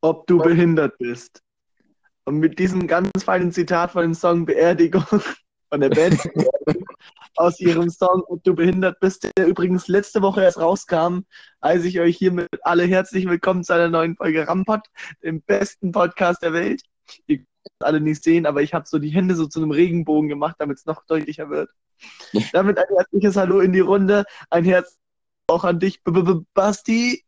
ob du behindert bist. Und mit diesem ganz feinen Zitat von dem Song Beerdigung von der Band aus ihrem Song Ob du behindert bist, der übrigens letzte Woche erst rauskam, heiße ich euch hiermit alle herzlich willkommen zu einer neuen Folge Rampot, dem besten Podcast der Welt. Ihr könnt es alle nicht sehen, aber ich habe so die Hände so zu einem Regenbogen gemacht, damit es noch deutlicher wird. Damit ein herzliches Hallo in die Runde, ein Herz auch an dich, B -B -B Basti.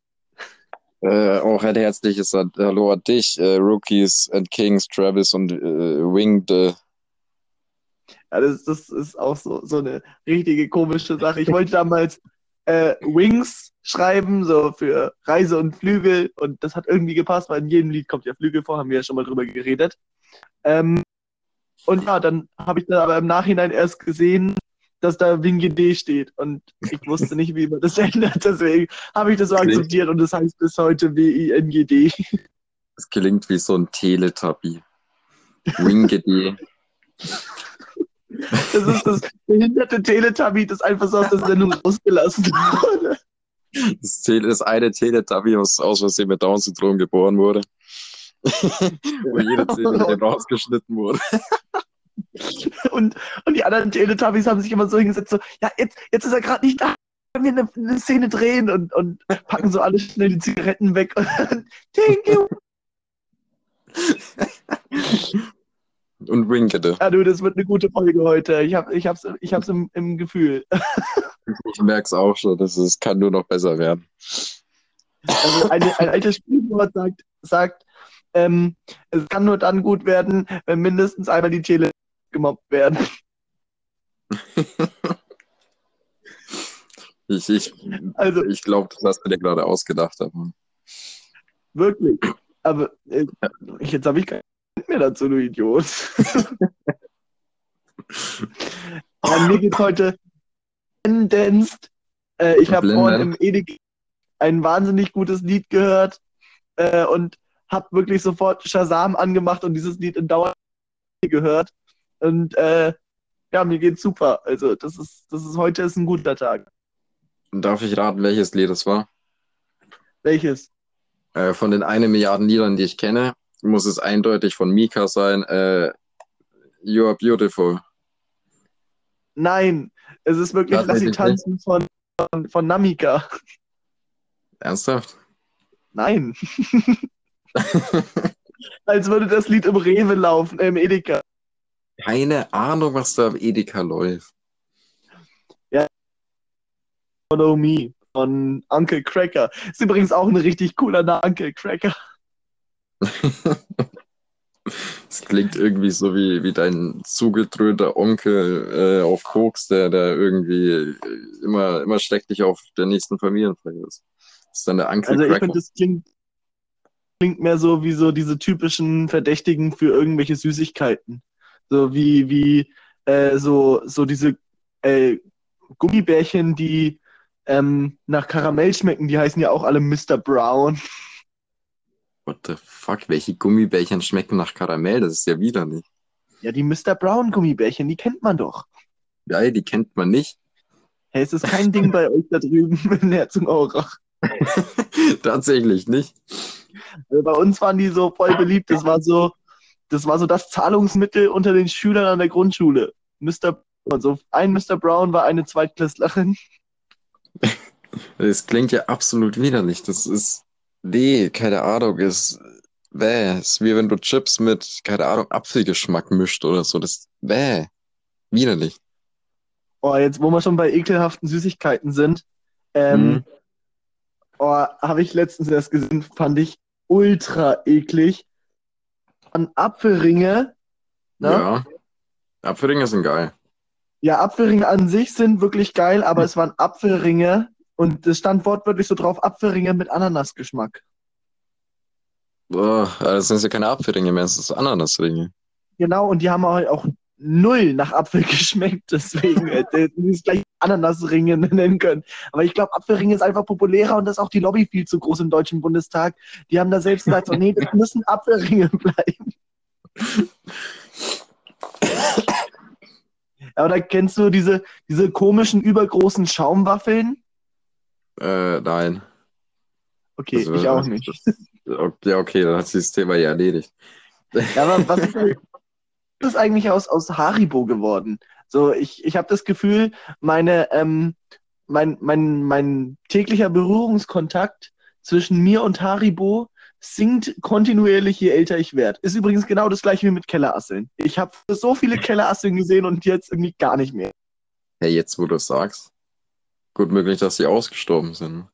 Äh, auch ein herzliches Hallo an dich, äh, Rookies and Kings, Travis und äh, Winged. Ja, das, das ist auch so, so eine richtige komische Sache. Ich wollte damals äh, Wings schreiben, so für Reise und Flügel, und das hat irgendwie gepasst, weil in jedem Lied kommt ja Flügel vor, haben wir ja schon mal drüber geredet. Ähm, und ja, dann habe ich dann aber im Nachhinein erst gesehen, dass da WinGD steht. Und ich wusste nicht, wie man das ändert. Deswegen habe ich das so akzeptiert und das heißt bis heute W-I-N-G-D. Es klingt wie so ein Teletubby. Wingedy. Das ist das behinderte Teletubby, das einfach so aus der Sendung rausgelassen wurde. Das, Tele das eine Teletubby, was aus Versehen mit Down-Syndrom geboren wurde. Wo jede Zähne rausgeschnitten wurde. Und, und die anderen Teletubbies haben sich immer so hingesetzt, so, ja, jetzt, jetzt ist er gerade nicht da, können wir eine, eine Szene drehen und, und packen so alle schnell die Zigaretten weg. Und, thank you. Und Wingedy. Ja, du, das wird eine gute Folge heute. Ich, hab, ich hab's, ich hab's im, im Gefühl. Ich merke es auch schon, dass es kann nur noch besser werden. Also eine, ein altes Spielwort sagt, sagt ähm, es kann nur dann gut werden, wenn mindestens einmal die Tele gemobbt werden. Ich, ich, Also ich glaube, das hast du dir gerade ausgedacht. Aber wirklich. Aber äh, jetzt habe ich keinen mehr dazu, du Idiot. ja, mir geht's heute tendenzt. Äh, ich habe vorhin im Edek ein wahnsinnig gutes Lied gehört äh, und habe wirklich sofort Shazam angemacht und dieses Lied in Dauer gehört. Und äh, ja, mir geht's super. Also das ist, das ist heute ist ein guter Tag. darf ich raten, welches Lied es war? Welches? Äh, von den eine Milliarden Liedern, die ich kenne, muss es eindeutig von Mika sein. Äh, you are beautiful. Nein, es ist wirklich Lass sie tanzen von, von, von Namika. Ernsthaft? Nein. Als würde das Lied im Rewe laufen, äh, im Edeka. Keine Ahnung, was da am Edeka läuft. Follow Me von Uncle Cracker. Ist übrigens auch ein richtig cooler Name, Uncle Cracker. Es klingt irgendwie so wie, wie dein zugedröhnter Onkel äh, auf Koks, der, der irgendwie äh, immer, immer schrecklich auf der nächsten Familienfeier ist. Das ist dann der Uncle Also ich Cracker. finde, das klingt, klingt mehr so wie so diese typischen Verdächtigen für irgendwelche Süßigkeiten. So wie, wie äh, so, so diese äh, Gummibärchen, die ähm, nach Karamell schmecken, die heißen ja auch alle Mr. Brown. What the fuck? Welche Gummibärchen schmecken nach Karamell? Das ist ja widerlich. Ja, die Mr. Brown Gummibärchen, die kennt man doch. Ja, die kennt man nicht. Hey, es ist kein Ding bei euch da drüben in Herzogenaurach. Tatsächlich nicht. Also bei uns waren die so voll beliebt. Das war so, das war so das Zahlungsmittel unter den Schülern an der Grundschule. Mr. Also ein Mr. Brown war eine Zweitklässlerin. Das klingt ja absolut widerlich. Das ist, nee, keine Ahnung, ist, bäh, ist wie wenn du Chips mit, keine Ahnung, Apfelgeschmack mischt oder so. Das, bäh, widerlich. Oh, jetzt, wo wir schon bei ekelhaften Süßigkeiten sind, ähm, Mhm. oh, habe ich letztens erst gesehen, fand ich ultra eklig. An Apfelringe, ne? Ja. Apfelringe sind geil. Ja, Apfelringe an sich sind wirklich geil, aber es waren Apfelringe und es stand wortwörtlich so drauf, Apfelringe mit Ananasgeschmack. Boah, das sind ja keine Apfelringe mehr, das ist Ananasringe. Genau, und die haben auch null nach Apfel geschmeckt, deswegen hätte ich es gleich Ananasringe nennen können. Aber ich glaube, Apfelringe ist einfach populärer und das ist auch die Lobby viel zu groß im Deutschen Bundestag. Die haben da selbst gesagt, so, nee, das müssen Apfelringe bleiben. Ja, oder kennst du diese, diese komischen, übergroßen Schaumwaffeln? Äh, nein. Okay, Also, ich auch nicht. Ja, okay, dann hat sich das Thema ja erledigt. Ja, aber was ist, ist eigentlich aus, aus Haribo geworden? So, ich, ich habe das Gefühl, meine, ähm, mein, mein, mein täglicher Berührungskontakt zwischen mir und Haribo sinkt kontinuierlich, je älter ich werde. Ist übrigens genau das gleiche wie mit Kellerasseln. Ich habe so viele Kellerasseln gesehen und jetzt irgendwie gar nicht mehr. Ja, jetzt, wo du es sagst. Gut möglich, dass sie ausgestorben sind.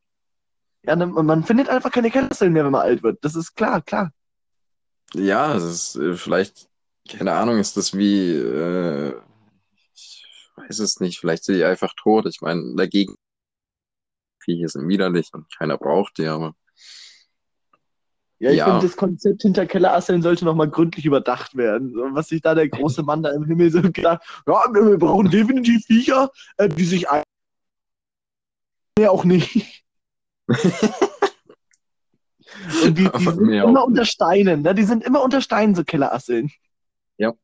Ja, ne, man findet einfach keine Kellerasseln mehr, wenn man alt wird. Das ist klar, klar. Ja, das ist äh, vielleicht, keine Ahnung, ist das wie, äh, ich weiß es nicht, vielleicht sind die einfach tot. Ich meine, dagegen, Viecher sind widerlich und keiner braucht die, aber Ja, ich Ja. finde, das Konzept hinter Kellerasseln sollte nochmal gründlich überdacht werden. Was sich da der große Mann da im Himmel so gedacht ja, wir brauchen definitiv Viecher, äh, die sich ein... Nee, auch nicht. Und die, die sind mehr immer unter Steinen, ne? Die sind immer unter Steinen, so Kellerasseln. Ja,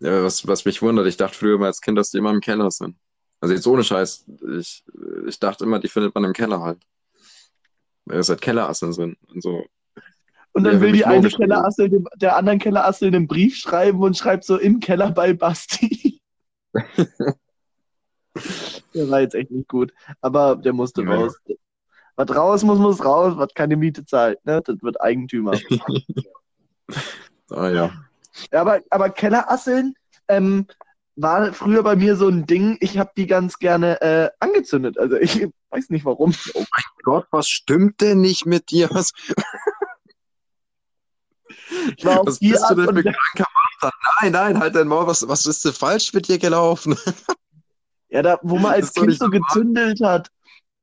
was, was mich wundert, ich dachte früher mal als Kind, dass die immer im Keller sind. Also jetzt ohne Scheiß, ich, ich dachte immer, die findet man im Keller halt. Weil das halt Kellerasseln sind und so. Und dann Ja, will die eine. Kellerassel dem, der anderen Kellerassel einen Brief schreiben und schreibt so im Keller bei Basti. der war jetzt echt nicht gut. Aber der musste Ja. raus. Was raus muss, muss raus, was keine Miete zahlt. Ne? Das wird Eigentümer. Ah ja. Ja, aber, aber Kellerasseln ähm, war früher bei mir so ein Ding. Ich habe die ganz gerne äh, angezündet. Also ich weiß nicht warum. Gott, was stimmt denn nicht mit dir? Was, Ich war was bist du denn für kranker Mann? Nein, nein, halt dein Maul. Was, was ist denn falsch mit dir gelaufen? Ja, da, wo man als Kind so gezündelt hat,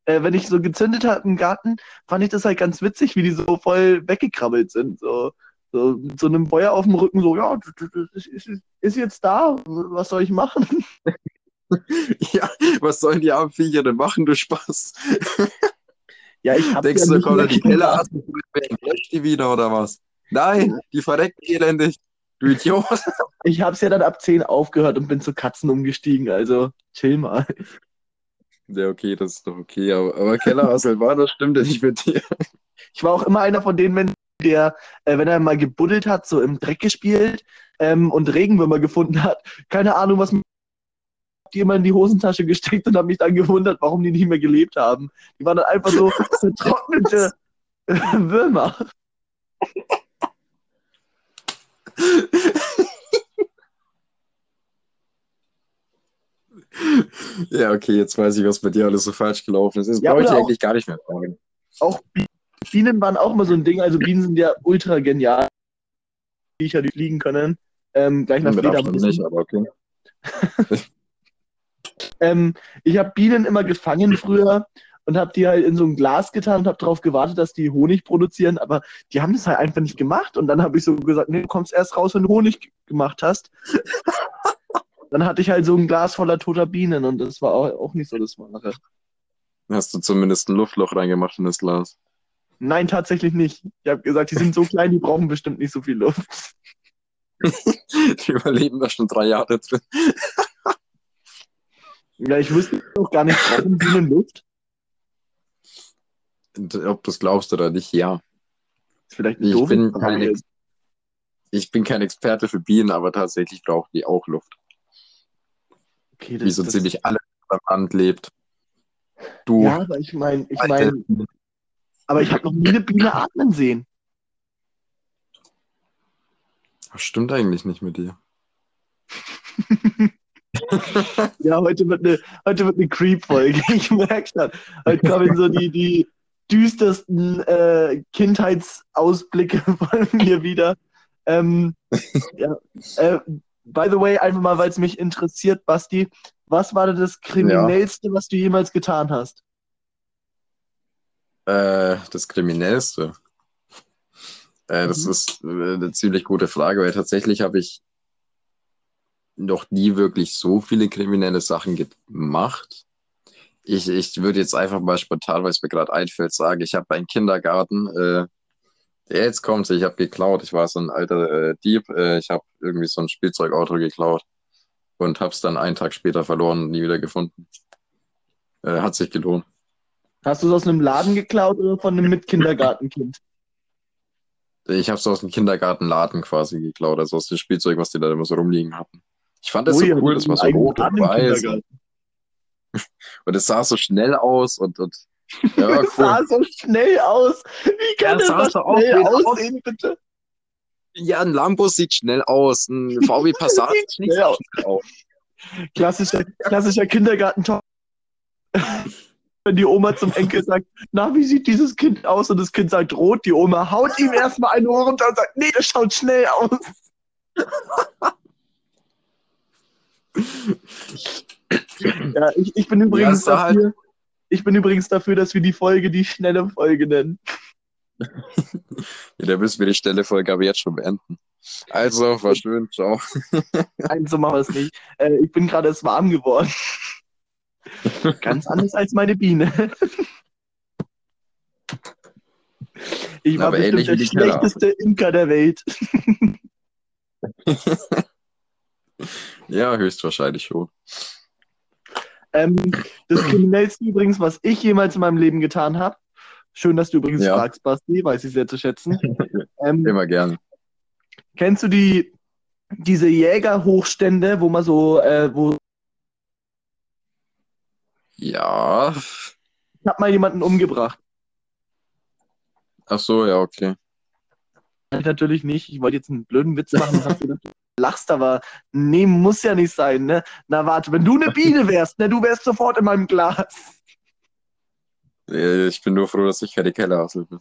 äh, wenn ich so gezündet habe im Garten, fand ich das halt ganz witzig, wie die so voll weggekrabbelt sind. So, so mit so einem Feuer auf dem Rücken, so, ja, ist, jetzt da, was soll ich machen? Ja, was sollen die armen Viecher denn machen, du Spaß? Ja, ich habe Denkst ja du, da die mit löscht die wieder oder was? Nein, die verrecken elendig. Du Idiot. Ich habe es ja dann ab 10 aufgehört und bin zu Katzen umgestiegen, also chill mal. Ja, okay, das ist doch okay, aber, aber Kellerassel war, das stimmt ja nicht mit dir. Ich war auch immer einer von denen, wenn der, äh, wenn er mal gebuddelt hat, so im Dreck gespielt ähm, und Regenwürmer gefunden hat, keine Ahnung, was die immer in die Hosentasche gesteckt und habe mich dann gewundert, warum die nicht mehr gelebt haben. Die waren dann einfach so vertrocknete Würmer. Ja, okay, jetzt weiß ich, was bei dir alles so falsch gelaufen ist. Das Ja, brauche ich auch- eigentlich gar nicht mehr fragen. Auch Bi- Bienen waren auch immer so ein Ding. Also Bienen sind ja ultra genial. Viecher, die fliegen können. Ähm, gleich nach Fledermäusen. nicht, aber okay. Ähm, ich habe Bienen immer gefangen früher und habe die halt in so ein Glas getan und habe darauf gewartet, dass die Honig produzieren, aber die haben das halt einfach nicht gemacht. Und dann habe ich so gesagt, nee, du kommst erst raus, wenn du Honig gemacht hast. dann hatte ich halt so ein Glas voller toter Bienen und das war auch, auch nicht so das Wahre. Hast du zumindest ein Luftloch reingemacht in das Glas? Nein, tatsächlich nicht. Ich habe gesagt, die sind so klein, die brauchen bestimmt nicht so viel Luft. Die überleben da schon drei Jahre drin. Ja, ich wusste auch gar nicht, brauchen Bienen Luft? Und Ob du es glaubst oder nicht, ja. Ist vielleicht eine Ich bin, kein ich bin kein Experte für Bienen, aber tatsächlich brauchen die auch Luft. Okay, Wie so ziemlich alles am Land lebt. Du, Ja, aber ich meine, ich meine, aber ich habe noch nie eine Biene atmen sehen. was stimmt eigentlich nicht mit dir? Ja, heute wird eine, heute wird eine Creep-Folge. Ich merke schon. Heute kommen so die, die düstersten äh, Kindheitsausblicke von mir wieder. Ähm, ja, äh, by the way, einfach mal, weil es mich interessiert, Basti, was war denn das Kriminellste, was du jemals getan hast? Äh, das Kriminellste. Äh, das Mhm. ist äh, eine ziemlich gute Frage, weil tatsächlich habe ich noch nie wirklich so viele kriminelle Sachen gemacht. Ich, ich würde jetzt einfach mal spontan, weil es mir gerade einfällt, sagen, ich habe einen Kindergarten, äh, der jetzt kommt, ich habe geklaut. Ich war so ein alter äh, Dieb. Äh, ich habe irgendwie so ein Spielzeugauto geklaut und habe es dann einen Tag später verloren und nie wieder gefunden. Äh, hat sich gelohnt. Hast du es aus einem Laden geklaut oder von einem Mitkindergartenkind? Ich habe es aus dem Kindergartenladen quasi geklaut, also aus dem Spielzeug, was die da immer so rumliegen hatten. Ich fand das Oh so cool, das war so rot und weiß. Und es sah so schnell aus und, und ja, Das sah cool. so schnell aus. Wie kann das sah so aus schnell aussehen, bitte? Ja, ein Lambo sieht schnell aus, ein VW Passat Sieht nicht schnell so aus. schnell aus. Klassischer, klassischer kindergarten Wenn die Oma zum Enkel sagt, na, wie sieht dieses Kind aus? Und das Kind sagt rot, die Oma haut ihm erstmal eine runter und sagt, nee, das schaut schnell aus. ja, ich, ich bin übrigens da halt- dafür, ich bin übrigens dafür, dass wir die Folge die schnelle Folge nennen. Ja, da müssen wir die Stelle Folge aber jetzt schon beenden. Also, war schön, ciao. Nein, so machen wir es nicht. Äh, ich bin gerade erst warm geworden. Ganz anders als meine Biene. Ich war Aber bestimmt der die Keller. schlechteste Imker der Welt. Ja, höchstwahrscheinlich schon. Ähm, das Kriminellste übrigens, was ich jemals in meinem Leben getan habe. Schön, dass du übrigens Ja. fragst, Basti, weiß ich sehr zu schätzen. Ähm, Immer gern. kennst du die, diese Jägerhochstände, wo man so, äh, wo Ja. ich hab mal jemanden umgebracht? Ach so, ja, okay. Ich natürlich nicht. Ich wollte jetzt einen blöden Witz machen und gedacht, du lachst, aber nee, muss ja nicht sein, ne? Na warte, wenn du eine Biene wärst, ne, du wärst sofort in meinem Glas. Ich bin nur froh, dass ich keine Kellerhassel bin.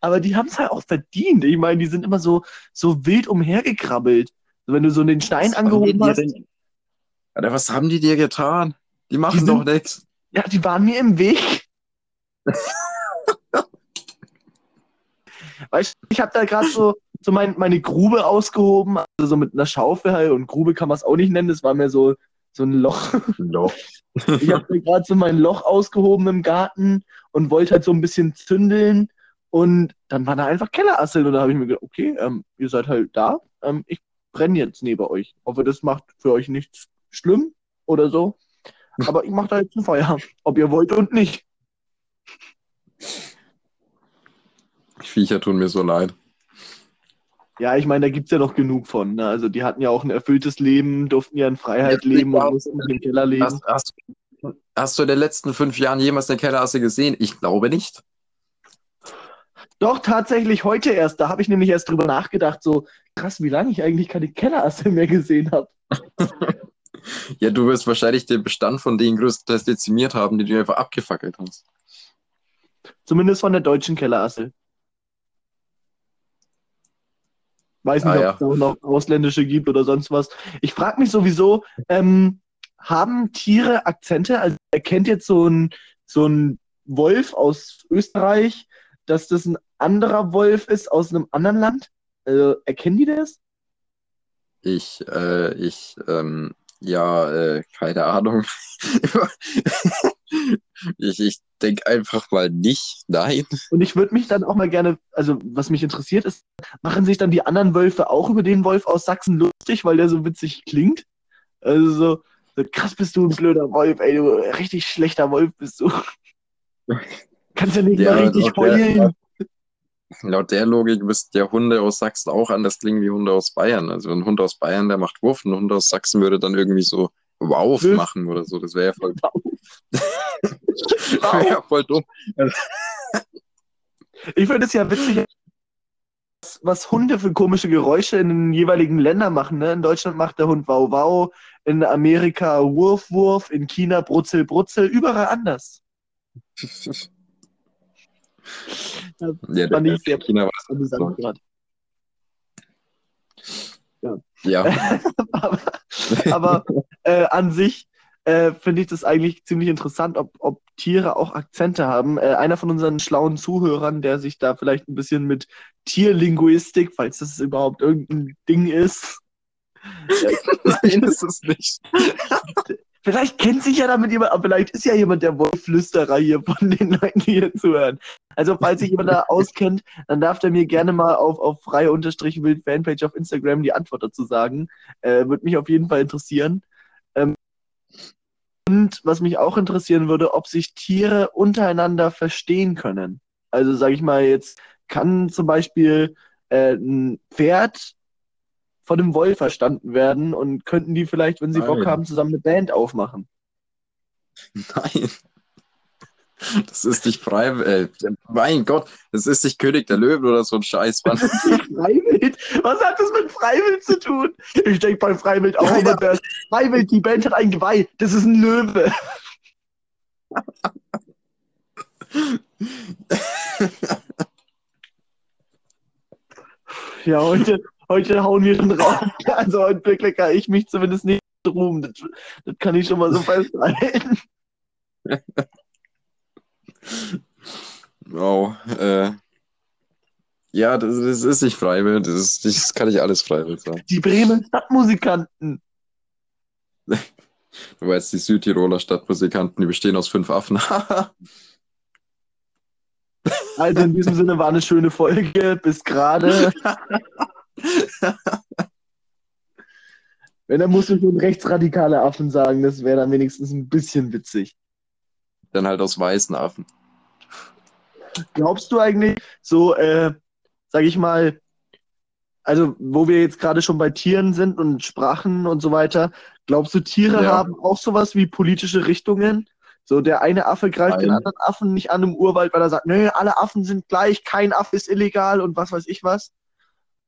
Aber die haben es halt auch verdient. Ich meine, die sind immer so, so wild umhergekrabbelt. Wenn du so den Stein angehoben hast, denn- Alter, was haben die dir getan? Die machen Die doch nichts. ja, die waren mir im Weg. Weißt du, ich habe da gerade so, so mein, meine Grube ausgehoben, also so mit einer Schaufel halt, und Grube kann man es auch nicht nennen, das war mir so, so ein Loch. Doch. Ich habe gerade so mein Loch ausgehoben im Garten und wollte halt so ein bisschen zündeln. Und dann waren da einfach Kellerasseln. Und da habe ich mir gedacht, okay, ähm, ihr seid halt da. Ähm, ich brenne jetzt neben euch. Hoffe, das macht für euch nichts schlimm oder so. Aber ich mache da jetzt ein Feuer. Ob ihr wollt und nicht. Viecher tun mir so leid. Ja, ich meine, da gibt's ja noch genug von. Ne? Also die hatten ja auch ein erfülltes Leben, durften ja in Freiheit Ja, leben und mussten nicht im Keller leben. Hast, hast, hast du in den letzten fünf Jahren jemals eine Kellerasse gesehen? Ich glaube nicht. Doch, tatsächlich heute erst. Da habe ich nämlich erst drüber nachgedacht, so krass, wie lange ich eigentlich keine Kellerasse mehr gesehen habe. Ja, du wirst wahrscheinlich den Bestand von denen größtenteils dezimiert haben, die du einfach abgefackelt hast. Zumindest von der deutschen Kellerasse. Weiß nicht, Ah, ob ja. es da auch noch ausländische gibt oder sonst was. Ich frage mich sowieso, ähm, haben Tiere Akzente? Also erkennt jetzt so ein, so ein Wolf aus Österreich, dass das ein anderer Wolf ist aus einem anderen Land? Also, erkennen die das? Ich, äh, ich, ähm, ja, äh, keine Ahnung. ich ich denke einfach mal nicht. Nein. Und ich würde mich dann auch mal gerne, also was mich interessiert ist, machen sich dann die anderen Wölfe auch über den Wolf aus Sachsen lustig, weil der so witzig klingt? Also so, so krass bist du ein blöder Wolf, ey, du richtig schlechter Wolf bist du. Kannst ja nicht Ja, mal richtig heulen. Laut der Logik müssten ja Hunde aus Sachsen auch anders klingen wie Hunde aus Bayern. Also ein Hund aus Bayern, der macht Wuff, ein Hund aus Sachsen würde dann irgendwie so Wow Wuff. machen oder so. Das wäre ja voll, wär ja voll dumm. Ich finde es ja witzig, was, was Hunde für komische Geräusche in den jeweiligen Ländern machen. Ne? In Deutschland macht der Hund Wow Wow, in Amerika Wurf Wurf, in China Brutzel Brutzel, überall anders. Ja, fand ich sehr- China Amüsant gerade. ja. aber aber äh, an sich äh, finde ich das eigentlich ziemlich interessant, ob, ob Tiere auch Akzente haben. Äh, einer von unseren schlauen Zuhörern, der sich da vielleicht ein bisschen mit Tierlinguistik, falls das überhaupt irgendein Ding ist, Nein, ist es nicht. vielleicht kennt sich ja damit jemand, aber vielleicht ist ja jemand der Wollflüsterer hier von den Leuten, die hier zuhören. Also falls sich jemand da auskennt, dann darf der mir gerne mal auf, auf freie Unterstrich Wild Fanpage auf Instagram die Antwort dazu sagen. Äh, Würde mich auf jeden Fall interessieren. Ähm, und was mich auch interessieren würde, ob sich Tiere untereinander verstehen können. Also sage ich mal jetzt kann zum Beispiel äh, ein Pferd von einem Wolf verstanden werden und könnten die vielleicht, wenn sie Bock Nein. haben, zusammen eine Band aufmachen. Nein. Das ist nicht freiwillig. Äh, mein Gott, das ist nicht König der Löwen oder so ein Scheiß, Mann. Freiwild? Was hat das mit Freiwild zu tun? Ich denke bei Freiwild auch, ja. der Freiwild, die Band hat ein Geweih. Das ist ein Löwe. Ja, heute, heute hauen wir schon drauf. Also heute bekleckere ich mich zumindest nicht drum. Das, das kann ich schon mal so festhalten. Wow. Äh, ja, das, das ist nicht freiwillig. Das, ist, das kann ich alles freiwillig sagen. Die Bremen Stadtmusikanten. Du weißt, die Südtiroler Stadtmusikanten, die bestehen aus fünf Affen. Also in diesem Sinne war eine schöne Folge. Bis gerade. Wenn, dann musst du schon rechtsradikale Affen sagen. Das wäre dann wenigstens ein bisschen witzig. Dann halt aus weißen Affen. Glaubst du eigentlich, so, äh, sag ich mal, also wo wir jetzt gerade schon bei Tieren sind und Sprachen und so weiter, glaubst du, Tiere Ja. haben auch sowas wie politische Richtungen? So, der eine Affe greift den Nein. anderen Affen nicht an im Urwald, weil er sagt, nö, alle Affen sind gleich, kein Affe ist illegal und was weiß ich was.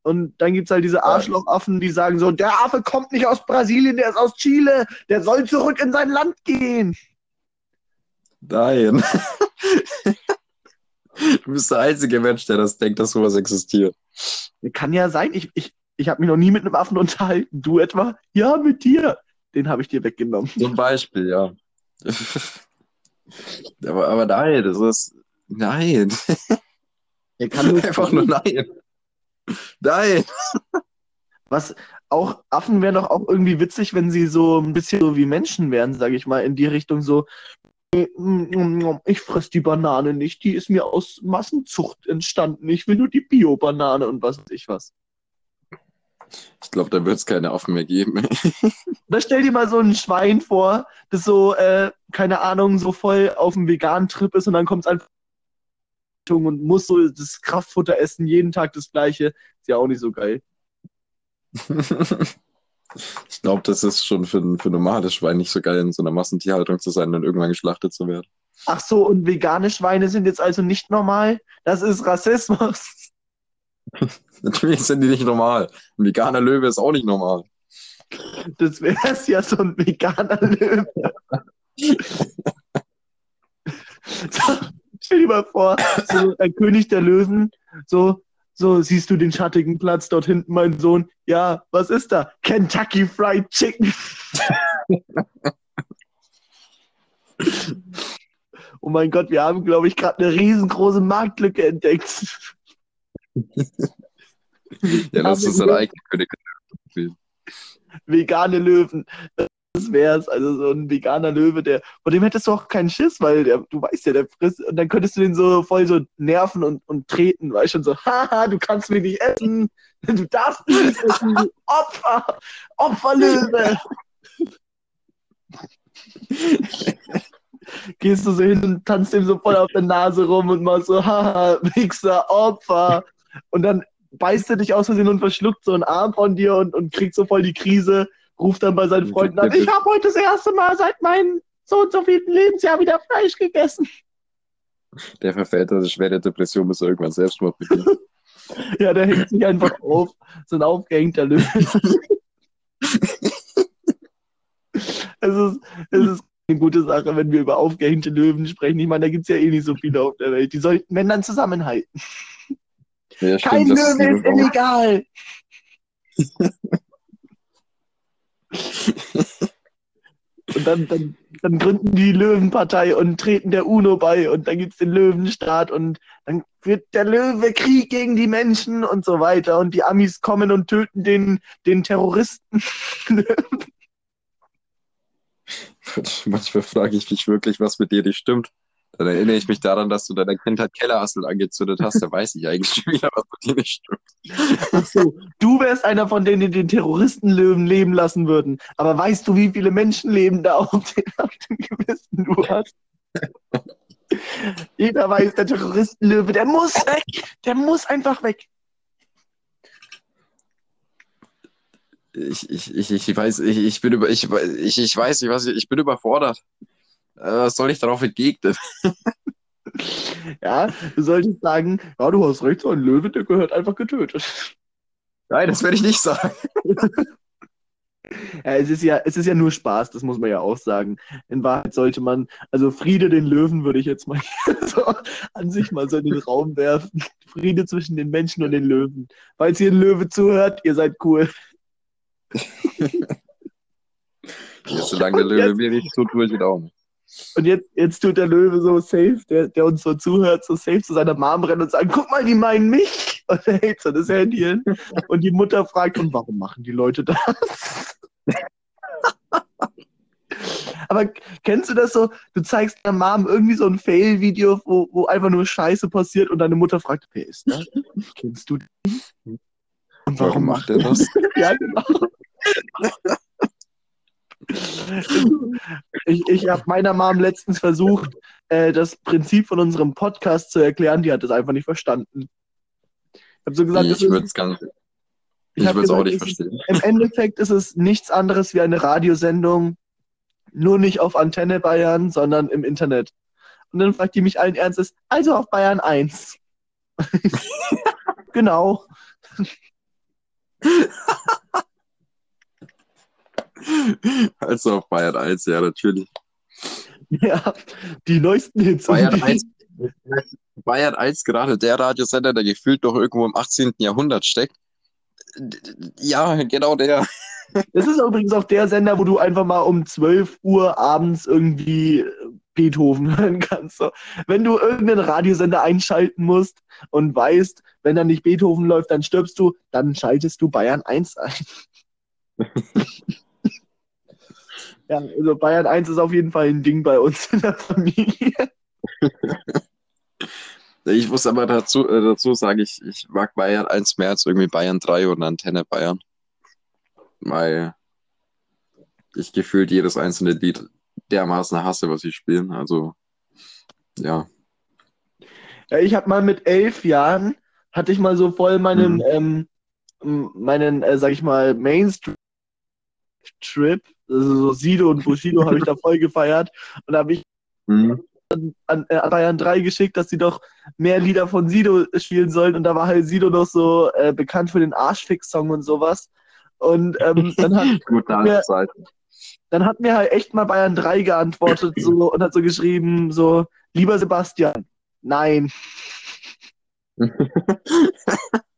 Und dann gibt's halt diese Arschlochaffen, die sagen so, der Affe kommt nicht aus Brasilien, der ist aus Chile, der soll zurück in sein Land gehen. Nein. Du bist der einzige Mensch, der das denkt, dass sowas existiert. Kann ja sein, ich, ich, ich habe mich noch nie mit einem Affen unterhalten. Du etwa? Ja, mit dir. Den habe ich dir weggenommen. Zum Beispiel, ja. Aber, aber nein, das ist. Nein. Er kann nur Einfach nur nein. Nein. Was auch Affen wären doch auch irgendwie witzig, wenn sie so ein bisschen so wie Menschen wären, sage ich mal, in die Richtung so. Ich fress die Banane nicht, die ist mir aus Massenzucht entstanden. Ich will nur die Bio-Banane und was weiß ich was. Ich glaube, da wird es keine Affen mehr geben. Oder stell dir mal so ein Schwein vor, das so, äh, keine Ahnung, so voll auf dem veganen Trip ist und dann kommt es einfach und muss so das Kraftfutter essen, jeden Tag das gleiche. Ist ja auch nicht so geil. Ich glaube, das ist schon für, für normale Schwein nicht so geil, in so einer Massentierhaltung zu sein und irgendwann geschlachtet zu werden. Ach so, und vegane Schweine sind jetzt also nicht normal? Das ist Rassismus. Natürlich sind die nicht normal. Ein veganer Löwe ist auch nicht normal. Das wäre ja so ein veganer Löwe. stell dir mal vor, so ein König der Löwen, so, so siehst du den schattigen Platz dort hinten, mein Sohn. Ja, was ist da? Kentucky Fried Chicken. oh mein Gott, wir haben, glaube ich, gerade eine riesengroße Marktlücke entdeckt. Ja, das ist ein eigener König. vegane Löwen. Das wär's. Also so ein veganer Löwe, der, vor dem hättest du auch keinen Schiss, weil der, du weißt ja, der frisst, und dann könntest du den so voll so nerven und, und treten, weißt schon so, haha, du kannst mich nicht essen, du darfst mich nicht essen, du Opfer, Opferlöwe. Gehst du so hin und tanzt dem so voll auf der Nase rum und machst so, haha, Wichser, Opfer. Und dann beißt er dich aus Versehen und verschluckt so einen Arm von dir und, und kriegt so voll die Krise, ruft dann bei seinen Freunden an, ich habe heute das erste Mal seit meinem so und so vielen Lebensjahr wieder Fleisch gegessen. Der verfällt eine schwere Depression, bis er irgendwann Selbstmord beginnt. Ja, der hängt sich einfach auf, so ein aufgehängter Löwe. es, ist, es ist eine gute Sache, wenn wir über aufgehängte Löwen sprechen. Ich meine, da gibt es ja eh nicht so viele auf der Welt. Die sollten, dann, zusammenhalten. Ja, Kein stimmt, Löwe ist illegal. Und dann, dann, dann gründen die Löwenpartei und treten der UNO bei und dann gibt es den Löwenstaat und dann wird der Löwe Krieg gegen die Menschen und so weiter und die Amis kommen und töten den, den Terroristen. Manchmal frage ich mich wirklich, was mit dir nicht stimmt. Dann erinnere ich mich daran, dass du deiner Kindheit Kellerasseln angezündet hast. Da weiß ich eigentlich schon wieder, was mit dir nicht stimmt. Ach so, du wärst einer von denen, die den Terroristenlöwen leben lassen würden. Aber weißt du, wie viele Menschenleben da auf dem, auf dem Gewissen du hast? Jeder weiß, der Terroristenlöwe, der muss weg. Der muss einfach weg. Ich, ich, ich, ich weiß, ich, ich bin über, ich, ich, ich weiß ich, ich bin überfordert. Äh, Was soll ich darauf entgegnen? Ja, du solltest sagen, ja, du hast recht, so ein Löwe, der gehört einfach getötet. Nein, das werde ich nicht sagen. Ja, es ist ja, es ist ja nur Spaß, das muss man ja auch sagen. In Wahrheit sollte man, also Friede den Löwen würde ich jetzt mal so an sich mal so in den Raum werfen. Friede zwischen den Menschen und den Löwen. Falls ihr ein Löwe zuhört, ihr seid cool. Solange der Löwe mir nicht tut, tue ich auch nicht. Und jetzt, jetzt tut der Löwe so safe, der, der uns so zuhört, so safe zu seiner Mom rennen und sagt, guck mal, die meinen mich. Und er hält so das Handy hin. Und die Mutter fragt, und warum machen die Leute das? Aber kennst du das so? Du zeigst deiner Mom irgendwie so ein Fail-Video, wo, wo einfach nur Scheiße passiert und deine Mutter fragt, wer ist das? Kennst du den? Und Warum macht er das? ja, genau. Ich, ich habe meiner Mom letztens versucht, äh, das Prinzip von unserem Podcast zu erklären. Die hat es einfach nicht verstanden. Ich habe so gesagt, Ich würde es ganz, ich ich würde es auch nicht ist- verstehen. Im Endeffekt ist es nichts anderes wie eine Radiosendung, nur nicht auf Antenne Bayern, sondern im Internet. Und dann fragt die mich allen Ernstes, also auf Bayern 1. genau. Also auf Bayern 1, ja, natürlich. Ja, die neuesten Hits. die, 1, Bayern 1 gerade der Radiosender, der gefühlt noch irgendwo im 18. Jahrhundert steckt. Ja, genau der. Das ist übrigens auch der Sender, wo du einfach mal um 12 Uhr abends irgendwie Beethoven hören kannst. Wenn du irgendeinen Radiosender einschalten musst und weißt, wenn da nicht Beethoven läuft, dann stirbst du, dann schaltest du Bayern 1 ein. Ja, also Bayern 1 ist auf jeden Fall ein Ding bei uns in der Familie. Ich muss aber dazu, äh, dazu sagen, ich, ich mag Bayern 1 mehr als irgendwie Bayern 3 und Antenne Bayern. Weil ich gefühlt jedes einzelne Lied dermaßen hasse, was sie spielen. Also, ja. Ja, ich habe mal mit elf Jahren, hatte ich mal so voll meinen, Mhm. ähm, meinen, äh, sag ich mal, Mainstream-Trip, also so Sido und Bushido habe ich da voll gefeiert und da habe ich Mhm. an, äh, an Bayern 3 geschickt, dass sie doch mehr Lieder von Sido spielen sollen und da war halt Sido noch so äh, bekannt für den Arschfix-Song und sowas und ähm, dann hat Gute. Zeit. dann hat mir halt echt mal Bayern 3 geantwortet so, und hat so geschrieben, so, lieber Sebastian, nein.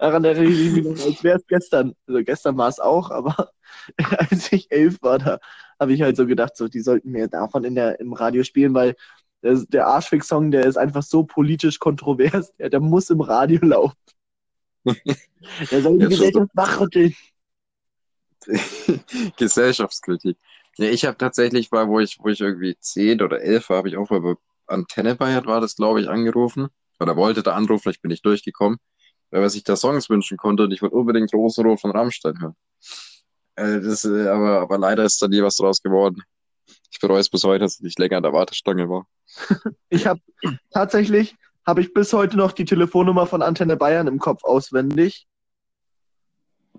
Daran erinnere ich mich noch, als wäre es gestern. Also gestern war es auch, aber als ich elf war, da habe ich halt so gedacht, so, die sollten mir davon in der, im Radio spielen, weil der, der Arschfix-Song, der ist einfach so politisch kontrovers, der, der muss im Radio laufen. Der soll die so. Gesellschaft wachrütteln. Gesellschaftskritik. Ja, ich habe tatsächlich mal, wo ich, wo ich irgendwie 10 oder 11 war, habe ich auch mal bei Antenne Bayern war das, glaube ich, angerufen. Oder wollte da anrufen, vielleicht bin ich durchgekommen, weil man sich da Songs wünschen konnte und ich wollte unbedingt Rosenrot von Rammstein hören. Äh, das, äh, aber, aber leider ist da nie was draus geworden. Ich bereue es bis heute, dass ich nicht länger an der Wartestange war. Ich habe tatsächlich, habe ich bis heute noch die Telefonnummer von Antenne Bayern im Kopf auswendig.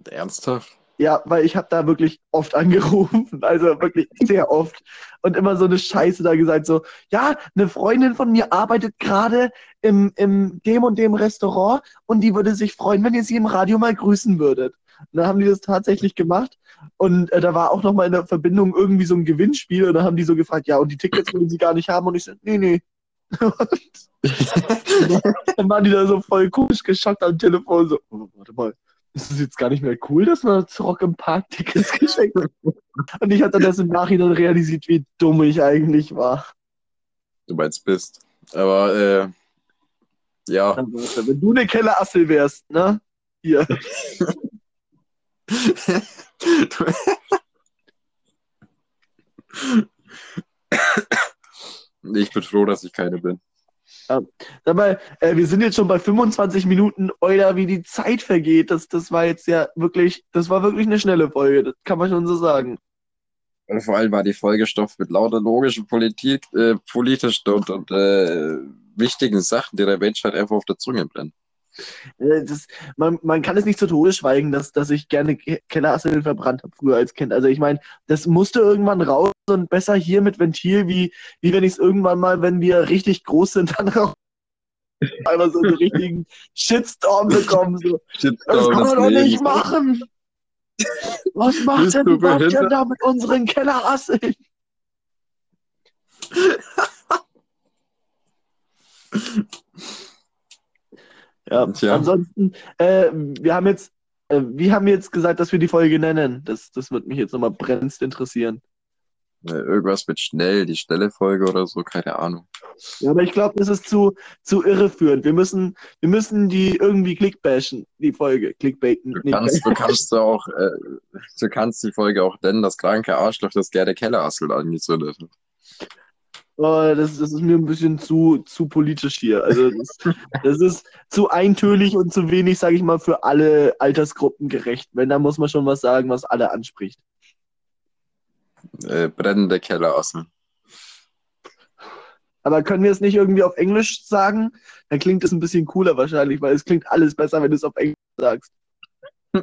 Ernsthaft? Ja, weil ich habe da wirklich oft angerufen, also wirklich sehr oft und immer so eine Scheiße da gesagt, so, ja, eine Freundin von mir arbeitet gerade im, im dem und dem Restaurant und die würde sich freuen, wenn ihr sie im Radio mal grüßen würdet. Und dann haben die das tatsächlich gemacht und äh, da war auch noch mal in der Verbindung irgendwie so ein Gewinnspiel und dann haben die so gefragt, ja, und die Tickets wollen sie gar nicht haben und ich so, nee, nee. Dann waren die da so voll komisch geschockt am Telefon, so, oh, warte mal, ist es jetzt gar nicht mehr cool, dass man zu Rock im Park Tickets geschenkt hat? Und ich habe dann das im Nachhinein realisiert, wie dumm ich eigentlich war. Du meinst bist. Aber äh, ja. Also, wenn du eine Kellerassel wärst, ne? Hier. Ich bin froh, dass ich keine bin. Sag mal, äh, wir sind jetzt schon bei 25 Minuten, Euler, wie die Zeit vergeht. Das, das war jetzt ja wirklich, das war wirklich eine schnelle Folge, das kann man schon so sagen. Und vor allem war die Folgestoff mit lauter logischen Politik, äh, politischen und, und äh, wichtigen Sachen, die der Menschheit einfach auf der Zunge brennt. Äh, Das, man, man kann es nicht zu Tode schweigen, dass, dass ich gerne Ke- Kellerasseln verbrannt habe früher als Kind. Also ich meine, das musste irgendwann raus und besser hier mit Ventil, wie, wie wenn ich es irgendwann mal, wenn wir richtig groß sind, dann raus. Einfach so einen richtigen Shitstorm bekommen. So. Das kann man doch nicht machen! Was macht Bist denn Sebastian da mit unseren Kellerasseln? Ja, Tja. ansonsten, äh, wir haben jetzt, äh, wir haben jetzt gesagt, dass wir die Folge nennen. Das, das wird mich jetzt nochmal brennend interessieren. Äh, Irgendwas mit schnell, die schnelle Folge oder so, keine Ahnung. Ja, aber ich glaube, das ist zu, zu irreführend. Wir müssen, wir müssen die irgendwie clickbashen, die Folge. Clickbaiten. Du kannst, du kannst auch, äh, du kannst die Folge auch nennen, das kranke Arschloch, das gerne Kellerassel angezündet hat. Oh, das, das ist mir ein bisschen zu, zu politisch hier. Also das, das ist zu eintönig und zu wenig, sage ich mal, für alle Altersgruppen gerecht. Wenn, dann muss man schon was sagen, was alle anspricht. Äh, brennende Kellerassel. Aber können wir es nicht irgendwie auf Englisch sagen? Dann klingt es ein bisschen cooler wahrscheinlich, weil es klingt alles besser, wenn du es auf Englisch sagst.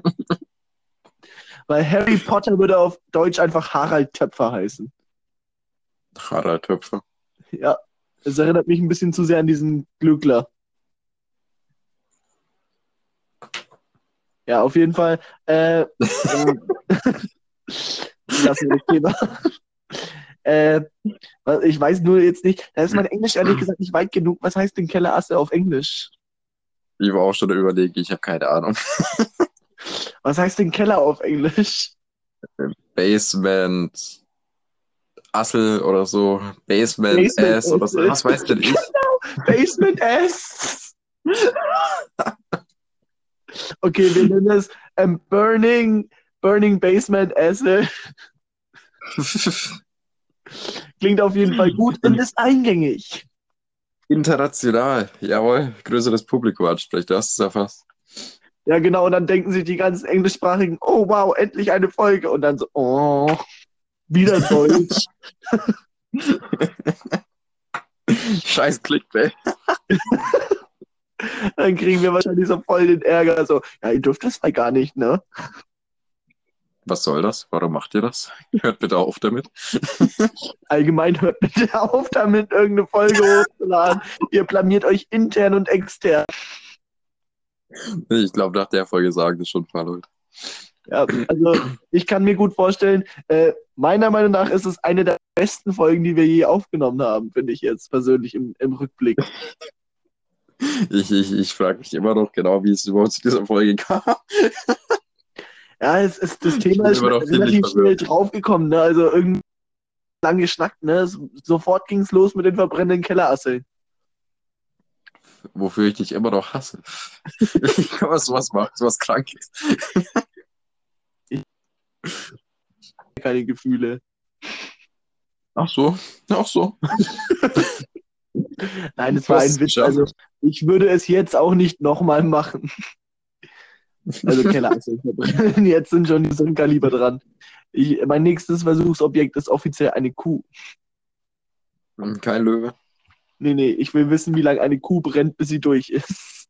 weil Harry Potter würde auf Deutsch einfach Harald Töpfer heißen. Harald Töpfer. Ja, es erinnert mich ein bisschen zu sehr an diesen Glückler. Ja, auf jeden Fall. Äh, lassen wir das Thema. Äh, ich weiß nur jetzt nicht, da ist mein Englisch ehrlich gesagt nicht weit genug. Was heißt denn Kellerasse auf Englisch? Ich war auch schon überlegen, ich habe keine Ahnung. Was heißt denn Keller auf Englisch? Basement Assel oder so. Basement, Basement Ass oder so. Was weiß denn ich? Basement S. Okay, wir nennen es ähm, Burning, Burning Basement Acid. Klingt auf jeden Fall gut und ist eingängig. International. Jawohl. Größeres Publikum anspricht. Du hast es erfasst. Ja, genau, und dann denken sich die ganzen Englischsprachigen, oh wow, endlich eine Folge. Und dann so, oh, wieder Deutsch. Scheiß Clickbait. Dann kriegen wir wahrscheinlich so voll den Ärger. So, ja, ihr dürft das mal gar nicht, ne? Was soll das? Warum macht ihr das? Hört bitte auf damit. Allgemein hört bitte auf, damit irgendeine Folge hochzuladen. Ihr blamiert euch intern und extern. Ich glaube, nach der Folge sagen das schon ein paar Leute. Ja, also ich kann mir gut vorstellen, äh, meiner Meinung nach ist es eine der besten Folgen, die wir je aufgenommen haben, finde ich jetzt persönlich im, im Rückblick. Ich, ich, ich frage mich immer noch genau, wie es überhaupt zu dieser Folge kam. Ja, es ist, das Thema ist relativ schnell draufgekommen, ne? Also irgendwie lang geschnackt, ne? So- Sofort ging es los mit den verbrennenden Kellerasseln. Wofür ich dich immer noch hasse. Wie kann man sowas machen, sowas Krankes? Keine Gefühle. Ach so, ach so. Nein, es war ein Witz. Also ich würde es jetzt auch nicht nochmal machen. Also Kellerasseln verbrennen. Jetzt sind schon so ein Kaliber dran. Ich, mein nächstes Versuchsobjekt ist offiziell eine Kuh. Kein Löwe. Nee, nee, ich will wissen, wie lange eine Kuh brennt, bis sie durch ist.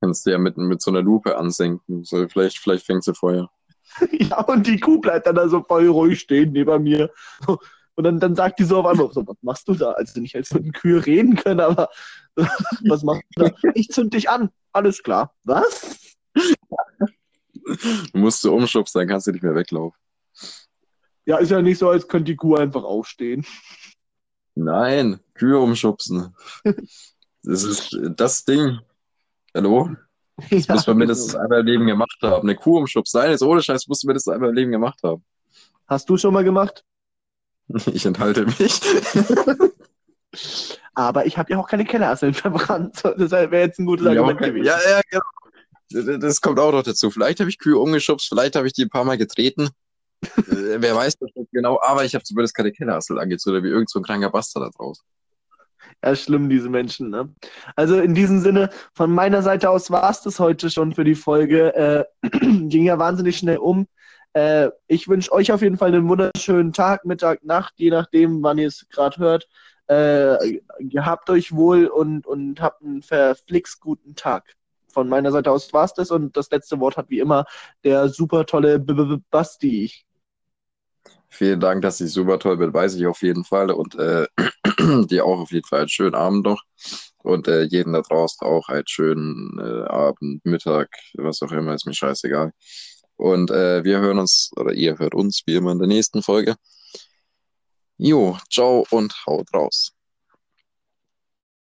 Kannst du ja mit, mit so einer Lupe ansenken. So, vielleicht, vielleicht fängt sie Feuer. Ja, und die Kuh bleibt dann da so voll ruhig stehen neben mir. Und dann, dann sagt die so auf einmal, so, was machst du da? Also nicht, als würden Kühe reden können, aber was machst du da? Ich zünd dich an. Alles klar. Was? Du musst so umschubsen, dann kannst du nicht mehr weglaufen. Ja, ist ja nicht so, als könnte die Kuh einfach aufstehen. Nein, Kühe umschubsen. Das ist das Ding. Hallo? Das Ja, muss man mindestens einmal im Leben gemacht haben. Eine Kuh umschubsen. Nein, jetzt ohne Scheiß, musst du mindestens einmal im Leben gemacht haben. Hast du schon mal gemacht? Ich enthalte mich. Aber ich habe ja auch keine Kellerasseln verbrannt. Deshalb wäre jetzt ein gutes Ja, Argument gewesen. ja, ja, genau. Das kommt auch noch dazu. Vielleicht habe ich Kühe umgeschubst, vielleicht habe ich die ein paar Mal getreten. äh, wer weiß das nicht genau, aber ich habe zumindest keine Kellerassel angezündet, wie irgend so ein kranker Bastard da draußen. Ja, schlimm, diese Menschen. Ne? Also in diesem Sinne, von meiner Seite aus war es das heute schon für die Folge. Äh, ging ja wahnsinnig schnell um. Äh, ich wünsche euch auf jeden Fall einen wunderschönen Tag, Mittag, Nacht, je nachdem, wann ihr es gerade hört. Äh, gehabt euch wohl und, und habt einen verflixt guten Tag. Von meiner Seite aus war es das und das letzte Wort hat wie immer der super tolle B -B -B Basti. Vielen Dank, dass ich super toll bin, weiß ich auf jeden Fall. Und äh, dir auch auf jeden Fall einen schönen Abend noch. Und äh, jeden da draußen auch einen schönen äh, Abend, Mittag, was auch immer, ist mir scheißegal. Und äh, wir hören uns, oder ihr hört uns wie immer in der nächsten Folge. Jo, ciao und haut raus.